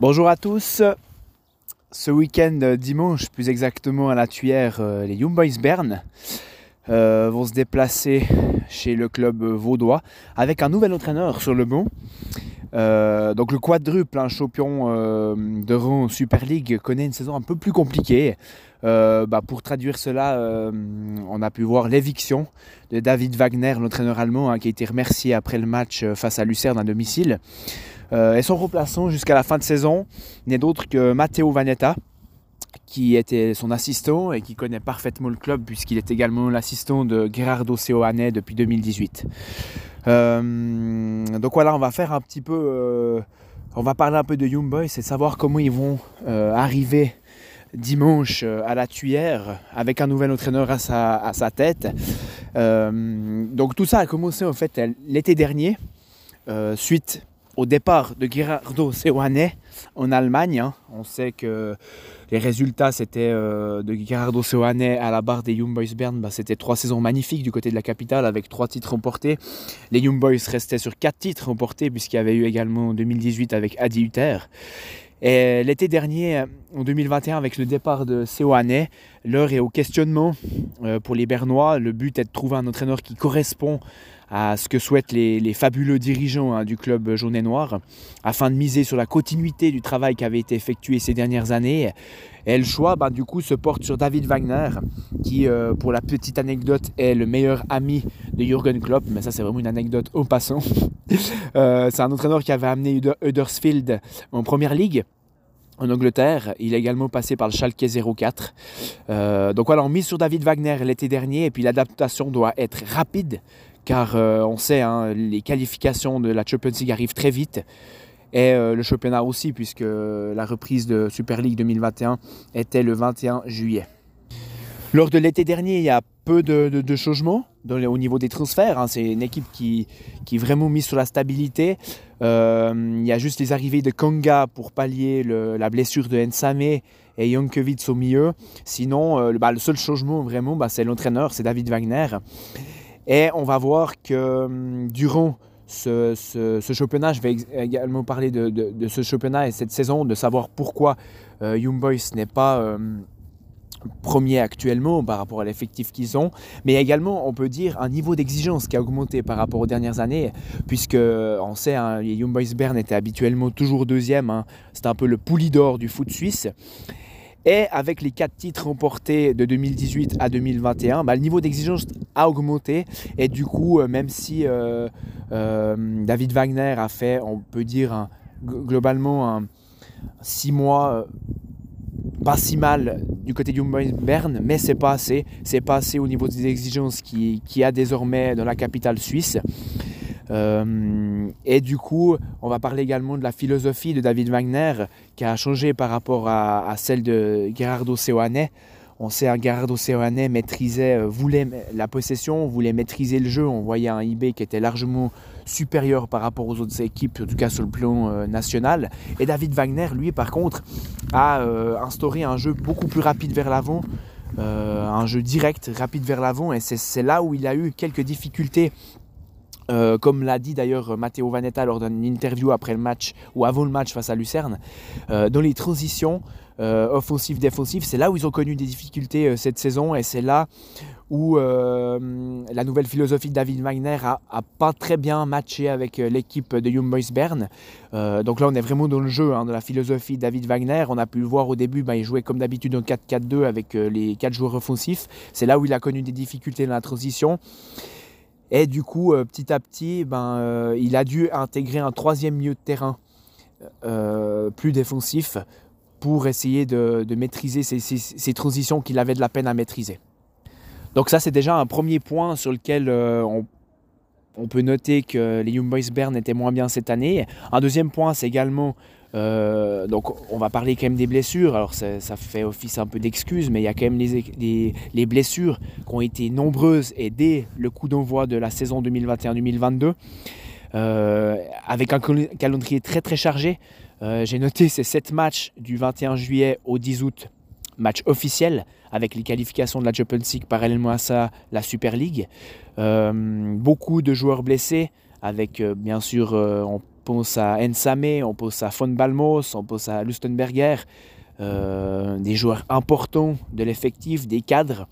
Bonjour à tous. Ce week-end, euh, dimanche, plus exactement à la Tuyère, euh, les Young Boys Bern euh, vont se déplacer chez le club vaudois avec un nouvel entraîneur sur le banc. donc le quadruple, un champion de rang Super League, connaît une saison un peu plus compliquée. Bah, pour traduire cela, on a pu voir l'éviction de David Wagner, l'entraîneur allemand, hein, qui a été remercié après le match face à Lucerne à domicile. Euh, et son remplaçant jusqu'à la fin de saison n'est d'autre que Matteo Vanetta, qui était son assistant et qui connaît parfaitement le club puisqu'il est également l'assistant de Gerardo Seoane depuis 2018. Euh, donc voilà, on va faire un petit peu, euh, on va parler un peu de Young Boys et savoir comment ils vont arriver dimanche à la Tuyère avec un nouvel entraîneur à sa, à sa tête. donc tout ça a commencé en fait l'été dernier, suite au départ de Gerardo Seoane en Allemagne. Hein. On sait que les résultats c'était euh, de Gerardo Seoane à la barre des Young Boys Bern. Bah, c'était trois saisons magnifiques du côté de la capitale avec trois titres remportés. Les Young Boys restaient sur quatre titres remportés puisqu'il y avait eu également en 2018 avec Adi Uther. Et l'été dernier, en 2021, avec le départ de Seoane, l'heure est au questionnement euh, pour les Bernois. Le but est de trouver un entraîneur qui correspond à ce que souhaitent les, fabuleux dirigeants hein, du club jaune et noir, afin de miser sur la continuité du travail qui avait été effectué ces dernières années. Et le choix, bah, du coup, se porte sur David Wagner, qui, euh, pour la petite anecdote, est le meilleur ami de Jürgen Klopp. Mais ça, c'est vraiment une anecdote au passant. Euh, c'est un entraîneur qui avait amené Huddersfield en première ligue en Angleterre. Il est également passé par le Schalke 04. Euh, donc voilà, on mise sur David Wagner l'été dernier et puis l'adaptation doit être rapide car euh, on sait, hein, les qualifications de la Champions League arrivent très vite. Et euh, le championnat aussi, puisque la reprise de Super League 2021 était le 21 juillet. Lors de l'été dernier, il y a peu de, changements au niveau des transferts. Hein. C'est une équipe qui, qui, est vraiment mise sur la stabilité. Euh, il y a juste les arrivées de Konga pour pallier la blessure de Nsame et Jankovic au milieu. Sinon, bah, le seul changement vraiment, bah, c'est l'entraîneur, c'est David Wagner. Et on va voir que hum, durant ce, championnat, je vais également parler de, ce championnat et cette saison, de savoir pourquoi euh, Young Boys n'est pas hum, premier actuellement par rapport à l'effectif qu'ils ont, mais également on peut dire un niveau d'exigence qui a augmenté par rapport aux dernières années, puisque on sait, hein, les Young Boys Bern étaient habituellement toujours deuxième, hein. c'est un peu le d'or du foot suisse. Et avec les quatre titres remportés de 2018 à 2021, bah, le niveau d'exigence a augmenté. Et du coup, euh, même si euh, euh, David Wagner a fait, on peut dire, globalement un, six mois pas si mal du côté du Bern, mais c'est pas assez. C'est pas assez au niveau des exigences qu'il qui a désormais dans la capitale suisse. Euh, et du coup, on va parler également de la philosophie de David Wagner qui a changé par rapport à, celle de Gerardo Seoane. On sait que Gerardo Seoane maîtrisait, euh, voulait la possession, voulait maîtriser le jeu. On voyait un IB qui était largement supérieur par rapport aux autres équipes, en tout cas sur le plan euh, national. Et David Wagner, lui, par contre, a instauré un jeu beaucoup plus rapide vers l'avant, un jeu direct, rapide vers l'avant. Et c'est là où il a eu quelques difficultés euh, comme l'a dit d'ailleurs Matteo Vanetta lors d'une interview après le match ou avant le match face à Lucerne, euh, dans les transitions euh, offensives-défensives, c'est là où ils ont connu des difficultés cette saison et c'est là où la nouvelle philosophie de David Wagner a, pas très bien matché avec l'équipe de Young Boys Bern. donc là, on est vraiment dans le jeu hein, de la philosophie de David Wagner. On a pu le voir au début, bah, il jouait comme d'habitude en 4-4-2 avec les quatre joueurs offensifs. C'est là où il a connu des difficultés dans la transition. Et du coup, euh, petit à petit, ben, euh, il a dû intégrer un troisième milieu de terrain euh, plus défensif pour essayer de, maîtriser ces, transitions qu'il avait de la peine à maîtriser. Donc ça, c'est déjà un premier point sur lequel on, on, peut noter que les Young Boys Bern étaient moins bien cette année. Un deuxième point, c'est également euh, donc on va parler quand même des blessures, alors ça, fait office un peu d'excuse, mais il y a quand même les, les, blessures qui ont été nombreuses et dès le coup d'envoi de la saison 2021-2022, euh, avec un calendrier très très chargé. Euh, j'ai noté ces 7 matchs du 21 juillet au 10 août, match officiel avec les qualifications de la Champions League parallèlement à ça la Super League. beaucoup de joueurs blessés, avec bien sûr, pense à Ensame, on pense à Von Balmos, on pense à Lustenberger, des joueurs importants de l'effectif, des cadres.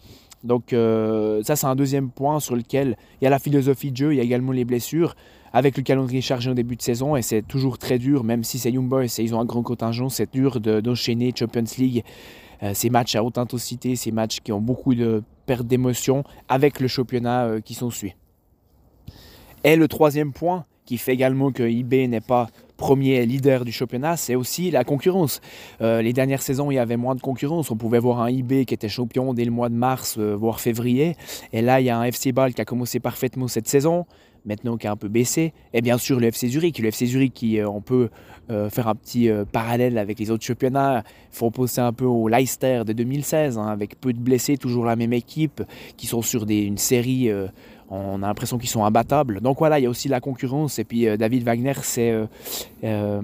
Donc ça c'est un deuxième point sur lequel il y a la philosophie de jeu, il y a également les blessures avec le calendrier chargé en début de saison et c'est toujours très dur, même si c'est Young Boys et ils ont un grand contingent, c'est dur d'enchaîner Champions League, euh, ces matchs à haute intensité, ces matchs qui ont beaucoup de pertes d'émotion avec le championnat euh, qui s'en suit. Et le troisième point qui fait également que IB n'est pas premier leader du championnat, c'est aussi la concurrence. Euh, les dernières saisons, il y avait moins de concurrence. On pouvait voir un IB qui était champion dès le mois de mars, voire février. Et là, il y a un FC Ball qui a commencé parfaitement cette saison maintenant qui a un peu baissé. Et bien sûr, le FC Zurich. Le FC Zurich, qui, euh, on peut euh, faire un petit euh, parallèle avec les autres championnats. Il faut penser un peu au Leicester de 2016, hein, avec peu de blessés, toujours la même équipe, qui sont sur une série on a l'impression qu'ils sont imbattables. Donc voilà, il y a aussi la concurrence. Et puis David Wagner s'est euh,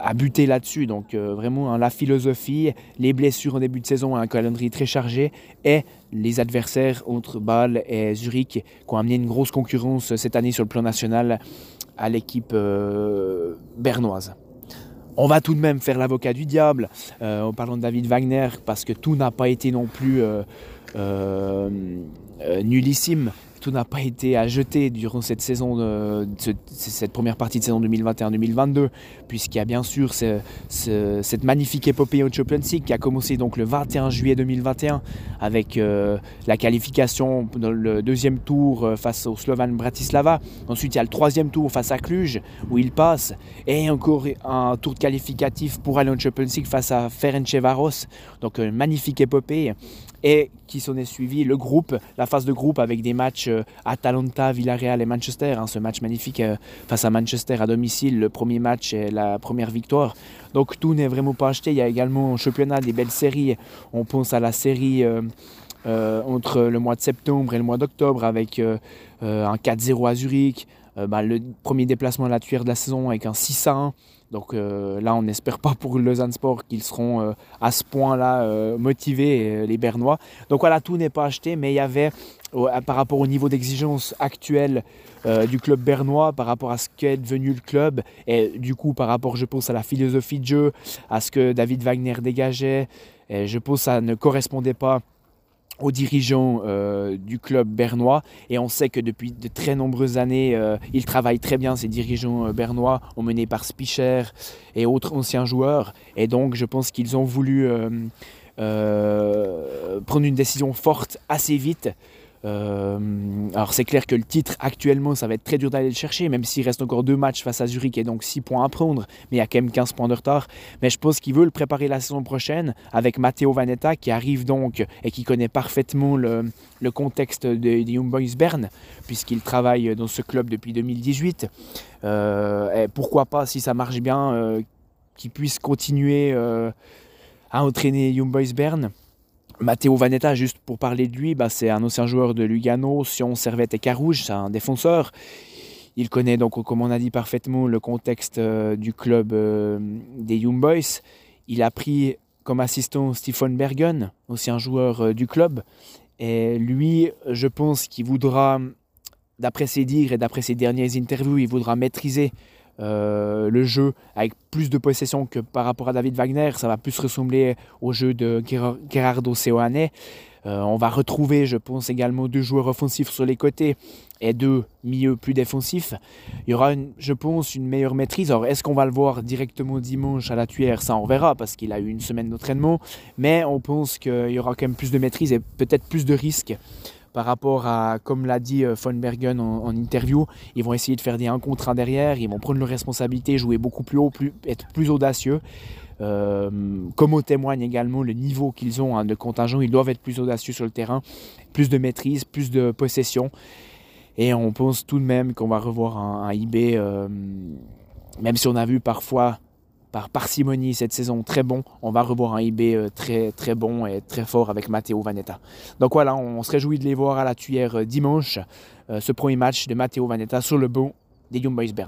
a buté là-dessus. Donc vraiment hein, la philosophie, les blessures en début de saison, un calendrier très chargé et les adversaires entre Bâle et Zurich qui ont amené une grosse concurrence cette année sur le plan national à l'équipe euh, bernoise. On va tout de même faire l'avocat du diable euh, en parlant de David Wagner parce que tout n'a pas été non plus euh, nullissime tout n'a pas été à jeter durant cette saison, cette première partie de saison 2021-2022, puisqu'il y a bien sûr cette magnifique épopée au Champions League qui a commencé donc le 21 juillet 2021 avec euh, la qualification dans le deuxième tour euh, face au Slovan Bratislava. Ensuite, il y a le troisième tour face à Cluj où il passe, et encore un tour de qualificatif pour aller au Champions League face à Ferencvaros. Donc, une magnifique épopée et qui s'en est suivi le groupe, la phase de groupe avec des matchs euh, Atalanta, Villarreal et Manchester. Hein, ce match magnifique euh, face à Manchester à domicile, le premier match et la première victoire. Donc tout n'est vraiment pas acheté. Il y a également au championnat des belles séries. On pense à la série euh, entre le mois de septembre et le mois d'octobre avec un 4-0 à Zurich. Bah, le premier déplacement à la tuère de la saison avec un 6 1. Donc euh, là, on n'espère pas pour Lausanne Sport qu'ils seront euh, à ce point-là euh, motivés, les Bernois. Donc voilà, tout n'est pas acheté, mais il y avait, par rapport au niveau d'exigence actuel du club bernois, par rapport à ce qu'est devenu le club, et du coup par rapport, je pense, à la philosophie de jeu, à ce que David Wagner dégageait, et je pense ça ne correspondait pas aux dirigeants euh, du club bernois. Et on sait que depuis de très nombreuses années euh, ils travaillent très bien ces dirigeants euh, bernois emmenés par Spicher et autres anciens joueurs. Et donc je pense qu'ils ont voulu prendre une décision forte assez vite euh, alors c'est clair que le titre actuellement ça va être très dur d'aller le chercher même s'il reste encore deux matchs face à Zurich et donc 6 points à prendre mais il y a quand même 15 points de retard. Mais je pense qu'ils veulent préparer la saison prochaine avec Matteo Vanetta qui arrive donc et qui connaît parfaitement le, contexte des de Young Boys Bern puisqu'il travaille dans ce club depuis 2018 euh, et pourquoi pas si ça marche bien euh, qu'il puisse continuer à entraîner Young Boys Bern Matteo Vanetta, juste pour parler de lui, bah, c'est un ancien joueur de Lugano, Sion, Servette et Carouge, c'est un défenseur. Il connaît donc, comme on a dit parfaitement, le contexte euh, du club euh, des Young Boys. Il a pris comme assistant Stephen Bergen, ancien joueur euh, du club. Et lui, je pense qu'il voudra, d'après ses dires et d'après ses dernières interviews, il voudra maîtriser euh, le jeu avec plus de possession que par rapport à David Wagner. Ça va plus ressembler au jeu de Gerardo Seoane. Euh, on va retrouver, je pense, également deux joueurs offensifs sur les côtés et deux milieux plus défensifs. Il y aura, je pense, une meilleure maîtrise. Alors, est-ce qu'on va le voir directement dimanche à la Tuère? Ça, on verra parce qu'il a eu une semaine d'entraînement. Mais on pense qu'il y aura quand même plus de maîtrise et peut-être plus de risques par rapport à, comme l'a dit euh, Von Bergen en, interview, ils vont essayer de faire des 1 contre 1 derrière, ils vont prendre leurs responsabilités, jouer beaucoup plus haut, être plus audacieux. Euh, comme on témoigne également le niveau qu'ils ont hein, de contingent, ils doivent être plus audacieux sur le terrain, plus de maîtrise, plus de possession. Et on pense tout de même qu'on va revoir un, IB, euh, même si on a vu parfois par parcimonie cette saison très bon. On va revoir un IB euh, très très bon et très fort avec Matteo Vanetta. Donc voilà, on se réjouit de les voir à la tuyère euh, dimanche, euh, ce premier match de Matteo Vanetta sur le bon des Young Boys Bern.